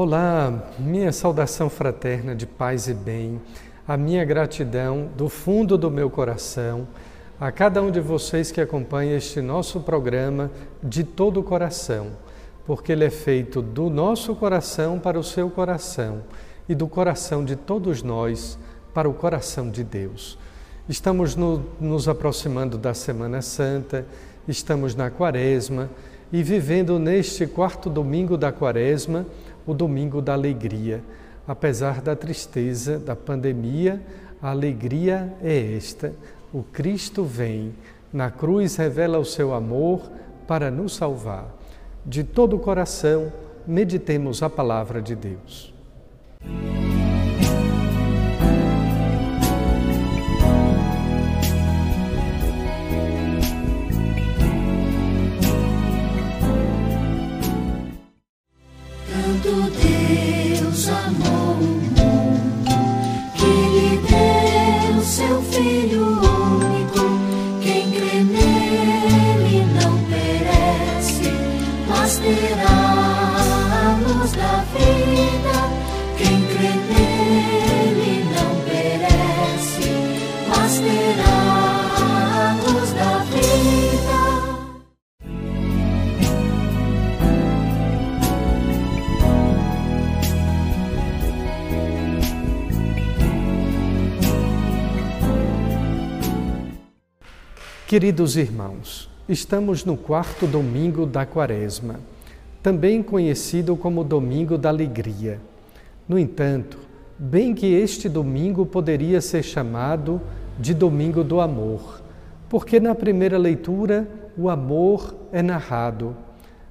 Olá, minha saudação fraterna de paz e bem, a minha gratidão do fundo do meu coração a cada um de vocês que acompanha este nosso programa de todo o coração, porque ele é feito do nosso coração para o seu coração e do coração de todos nós para o coração de Deus. Estamos no, nos aproximando da Semana Santa, estamos na Quaresma e vivendo neste quarto domingo da Quaresma o domingo da alegria. Apesar da tristeza da pandemia, a alegria é esta: o Cristo vem, na cruz revela o seu amor para nos salvar. De todo o coração, meditemos a palavra de Deus. Queridos irmãos, estamos no quarto domingo da Quaresma, também conhecido como Domingo da Alegria. No entanto, bem que este domingo poderia ser chamado de Domingo do Amor, porque na primeira leitura o amor é narrado,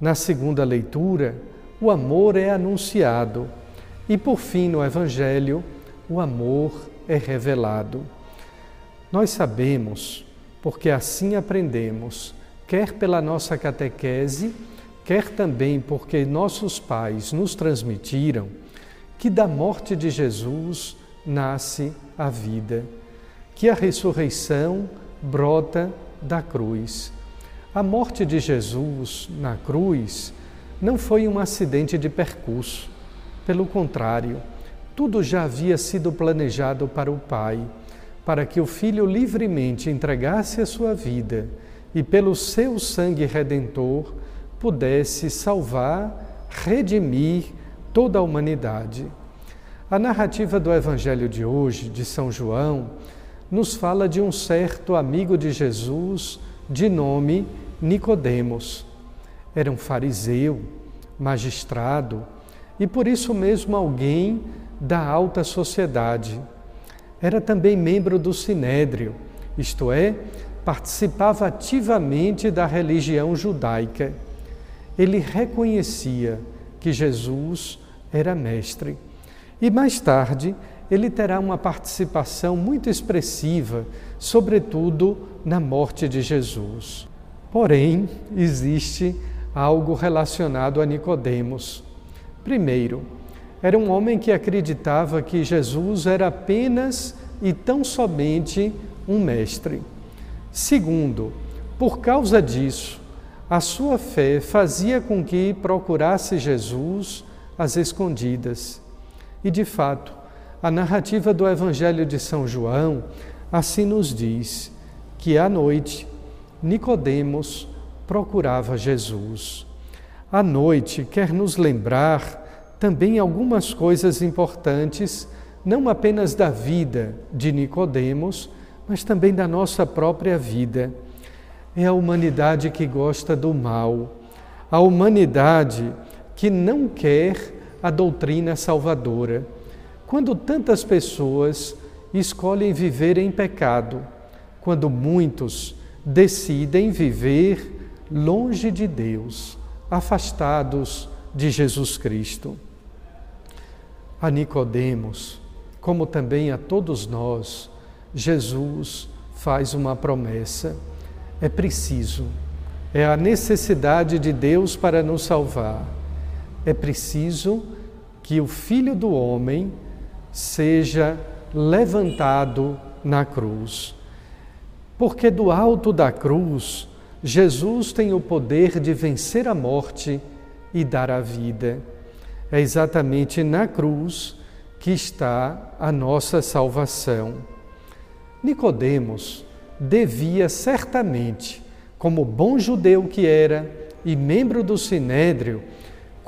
na segunda leitura o amor é anunciado. E por fim no Evangelho o amor é revelado. Nós sabemos porque assim aprendemos, quer pela nossa catequese, quer também porque nossos pais nos transmitiram, que da morte de Jesus nasce a vida, que a ressurreição brota da cruz. A morte de Jesus na cruz não foi um acidente de percurso, pelo contrário, tudo já havia sido planejado para o Pai para que o Filho livremente entregasse a sua vida e, pelo seu sangue redentor, pudesse salvar, redimir toda a humanidade. A narrativa do Evangelho de hoje, de São João, nos fala de um certo amigo de Jesus de nome Nicodemos. Era um fariseu, magistrado e por isso mesmo alguém da alta sociedade era também membro do Sinédrio, isto é, participava ativamente da religião judaica. Ele reconhecia que Jesus era mestre. E mais tarde, ele terá uma participação muito expressiva, sobretudo na morte de Jesus. Porém, existe algo relacionado a Nicodemos. Primeiro, era um homem que acreditava que Jesus era apenas e tão somente um mestre. Segundo, por causa disso, a sua fé fazia com que procurasse Jesus às escondidas. E de fato, a narrativa do Evangelho de São João assim nos diz que à noite Nicodemos procurava Jesus. A noite quer nos lembrar também algumas coisas importantes, não apenas da vida de Nicodemos, mas também da nossa própria vida. É a humanidade que gosta do mal, a humanidade que não quer a doutrina salvadora. Quando tantas pessoas escolhem viver em pecado, quando muitos decidem viver longe de Deus, afastados de Jesus Cristo. A Nicodemos, como também a todos nós, Jesus faz uma promessa. É preciso, é a necessidade de Deus para nos salvar. É preciso que o Filho do Homem seja levantado na cruz. Porque do alto da cruz, Jesus tem o poder de vencer a morte e dar a vida. É exatamente na cruz que está a nossa salvação. Nicodemos devia certamente, como bom judeu que era e membro do Sinédrio,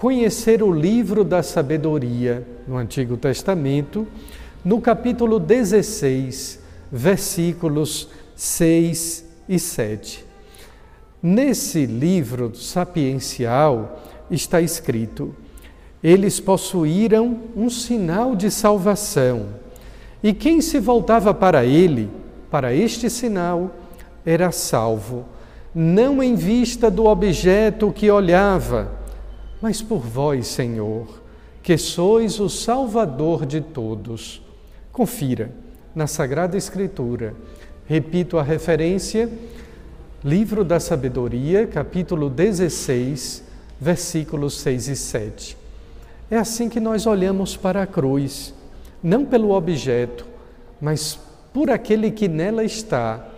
conhecer o livro da sabedoria no Antigo Testamento, no capítulo 16, versículos 6 e 7. Nesse livro sapiencial está escrito: Eles possuíram um sinal de salvação, e quem se voltava para ele, para este sinal, era salvo, não em vista do objeto que olhava, mas por vós, Senhor, que sois o Salvador de todos. Confira na Sagrada Escritura. Repito a referência, Livro da Sabedoria, capítulo 16, versículos 6 e 7. É assim que nós olhamos para a cruz, não pelo objeto, mas por aquele que nela está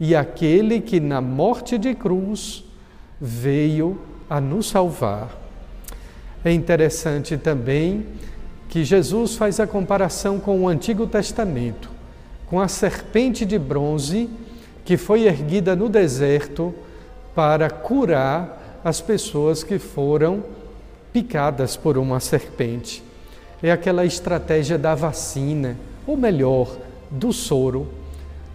e aquele que na morte de cruz veio a nos salvar. É interessante também que Jesus faz a comparação com o Antigo Testamento, com a serpente de bronze que foi erguida no deserto para curar as pessoas que foram picadas por uma serpente. É aquela estratégia da vacina, ou melhor, do soro.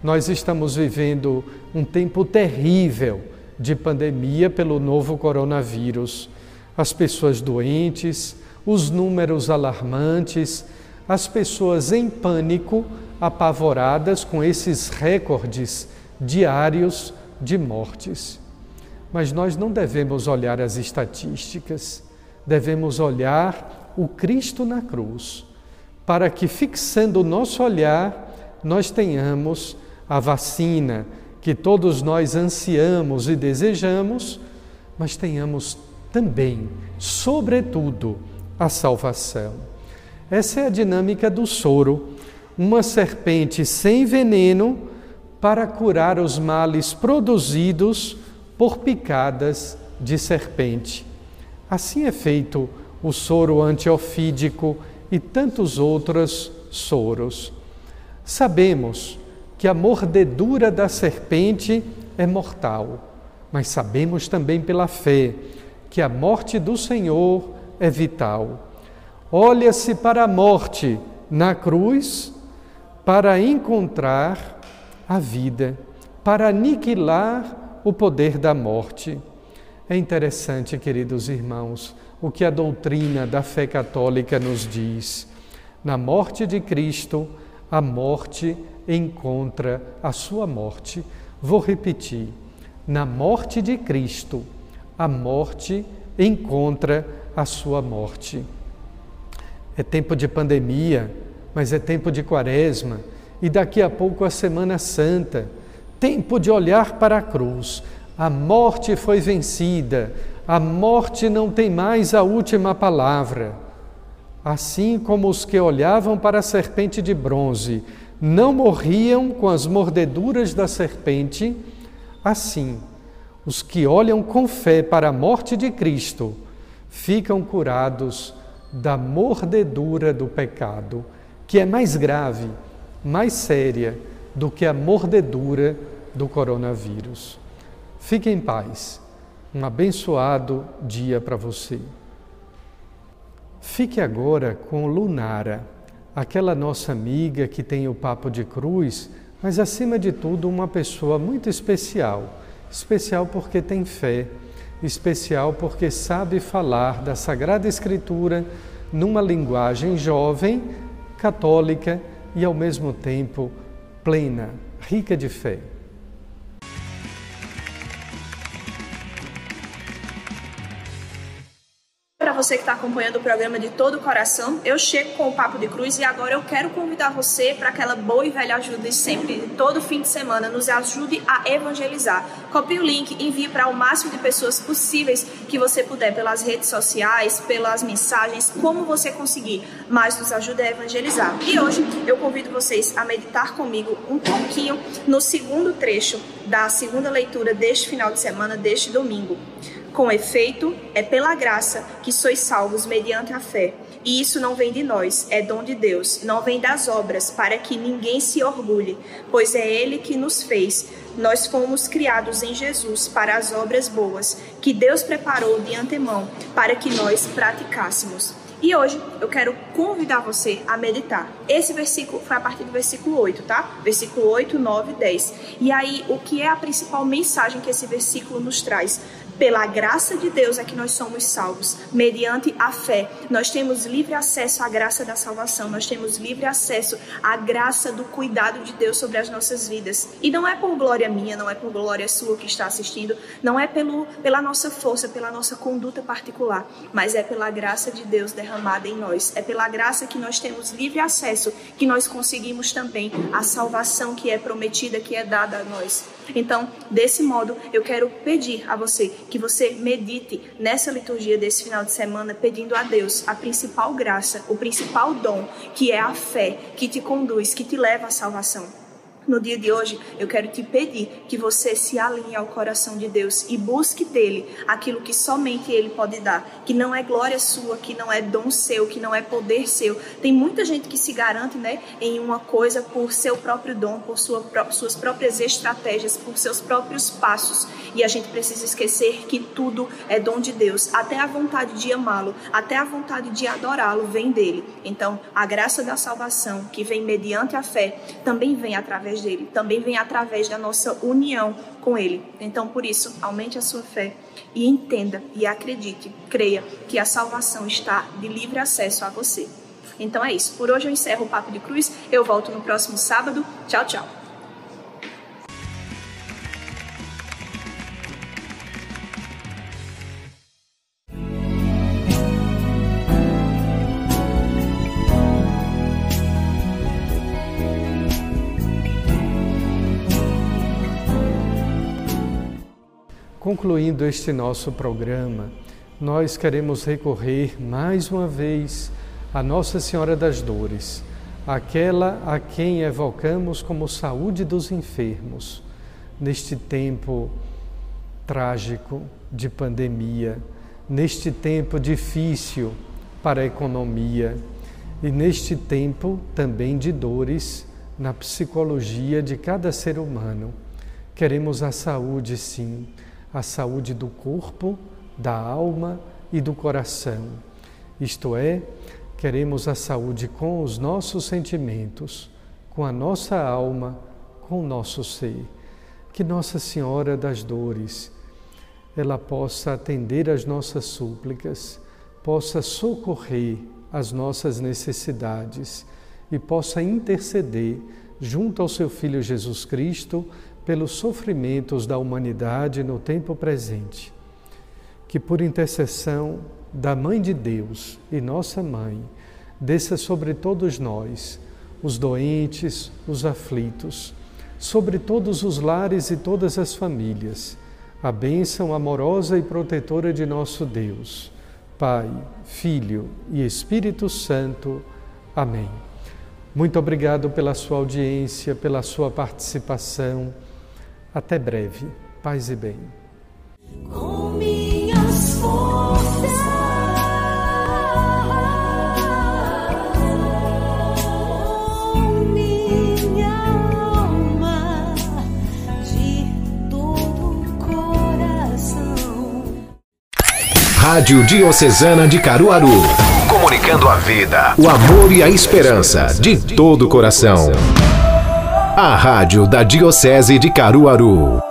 Nós estamos vivendo um tempo terrível de pandemia pelo novo coronavírus. As pessoas doentes, os números alarmantes, as pessoas em pânico, apavoradas com esses recordes diários de mortes. Mas nós não devemos olhar as estatísticas, devemos olhar o Cristo na cruz, para que, fixando o nosso olhar, nós tenhamos a vacina que todos nós ansiamos e desejamos, mas tenhamos também, sobretudo, a salvação. Essa é a dinâmica do soro, uma serpente sem veneno para curar os males produzidos por picadas de serpente. Assim é feito o soro antiofídico e tantos outros soros. Sabemos que a mordedura da serpente é mortal, mas sabemos também pela fé que a morte do Senhor é vital. Olha-se para a morte na cruz para encontrar a vida, para aniquilar o poder da morte. É interessante, queridos irmãos, o que a doutrina da fé católica nos diz. Na morte de Cristo, a morte encontra a sua morte. Vou repetir. Na morte de Cristo, a morte encontra a sua morte. É tempo de pandemia, mas é tempo de quaresma e daqui a pouco a Semana Santa. Tempo de olhar para a cruz. A morte foi vencida, a morte não tem mais a última palavra. Assim como os que olhavam para a serpente de bronze não morriam com as mordeduras da serpente, assim, os que olham com fé para a morte de Cristo ficam curados da mordedura do pecado, que é mais grave, mais séria do que a mordedura do coronavírus. Fique em paz. Um abençoado dia para você. Fique agora com Lunara, aquela nossa amiga que tem o papo de cruz, mas acima de tudo uma pessoa muito especial. Especial porque tem fé especial porque sabe falar da Sagrada Escritura numa linguagem jovem, católica e ao mesmo tempo plena, rica de fé. Você que está acompanhando o programa de todo o coração. Eu chego com o Papo de Cruz e agora eu quero convidar você para aquela boa e velha ajuda de sempre, todo fim de semana. Nos ajude a evangelizar. Copie o link, envie para o máximo de pessoas possíveis que você puder, pelas redes sociais, pelas mensagens, como você conseguir. Mas nos ajude a evangelizar. E hoje eu convido vocês a meditar comigo um pouquinho no segundo trecho da segunda leitura deste final de semana, deste domingo. Com efeito, é pela graça que sois salvos mediante a fé. E isso não vem de nós, é dom de Deus, não vem das obras, para que ninguém se orgulhe, pois é Ele que nos fez. Nós fomos criados em Jesus para as obras boas, que Deus preparou de antemão para que nós praticássemos. E hoje eu quero convidar você a meditar. Esse versículo foi a partir do versículo 8, tá? Versículo 8, 9 10. E aí, o que é a principal mensagem que esse versículo nos traz? Pela graça de Deus é que nós somos salvos, mediante a fé. Nós temos livre acesso à graça da salvação, nós temos livre acesso à graça do cuidado de Deus sobre as nossas vidas. E não é por glória minha, não é por glória sua que está assistindo, não é pelo, pela nossa força, pela nossa conduta particular, mas é pela graça de Deus derramada em nós. É pela graça que nós temos livre acesso, que nós conseguimos também a salvação que é prometida, que é dada a nós. Então, desse modo, eu quero pedir a você que você medite nessa liturgia desse final de semana, pedindo a Deus a principal graça, o principal dom, que é a fé, que te conduz, que te leva à salvação. No dia de hoje, eu quero te pedir que você se alinhe ao coração de Deus e busque dele aquilo que somente ele pode dar, que não é glória sua, que não é dom seu, que não é poder seu. Tem muita gente que se garante, né, em uma coisa por seu próprio dom, por sua, suas próprias estratégias, por seus próprios passos. E a gente precisa esquecer que tudo é dom de Deus, até a vontade de amá-lo, até a vontade de adorá-lo vem dele. Então, a graça da salvação, que vem mediante a fé, também vem através através dele, também vem através da nossa união com ele. Então, por isso, aumente a sua fé e entenda e acredite, creia que a salvação está de livre acesso a você. Então é isso. Por hoje eu encerro o Papo de Cruz. Eu volto no próximo sábado. Tchau, tchau. Concluindo este nosso programa, nós queremos recorrer mais uma vez a Nossa Senhora das Dores, aquela a quem evocamos como saúde dos enfermos, neste tempo trágico de pandemia, neste tempo difícil para a economia e neste tempo também de dores na psicologia de cada ser humano. Queremos a saúde, sim a saúde do corpo, da alma e do coração. Isto é, queremos a saúde com os nossos sentimentos, com a nossa alma, com o nosso ser. Que Nossa Senhora das Dores ela possa atender às nossas súplicas, possa socorrer as nossas necessidades e possa interceder junto ao seu Filho Jesus Cristo pelos sofrimentos da humanidade no tempo presente. Que por intercessão da Mãe de Deus e nossa Mãe, desça sobre todos nós, os doentes, os aflitos, sobre todos os lares e todas as famílias, a bênção amorosa e protetora de nosso Deus, Pai, Filho e Espírito Santo. Amém. Muito obrigado pela sua audiência, pela sua participação. Até breve. Paz e bem. Com minhas forças. Rádio Diocesana de Caruaru. Comunicando a vida, o amor e a esperança de todo o coração. A Rádio da Diocese de Caruaru.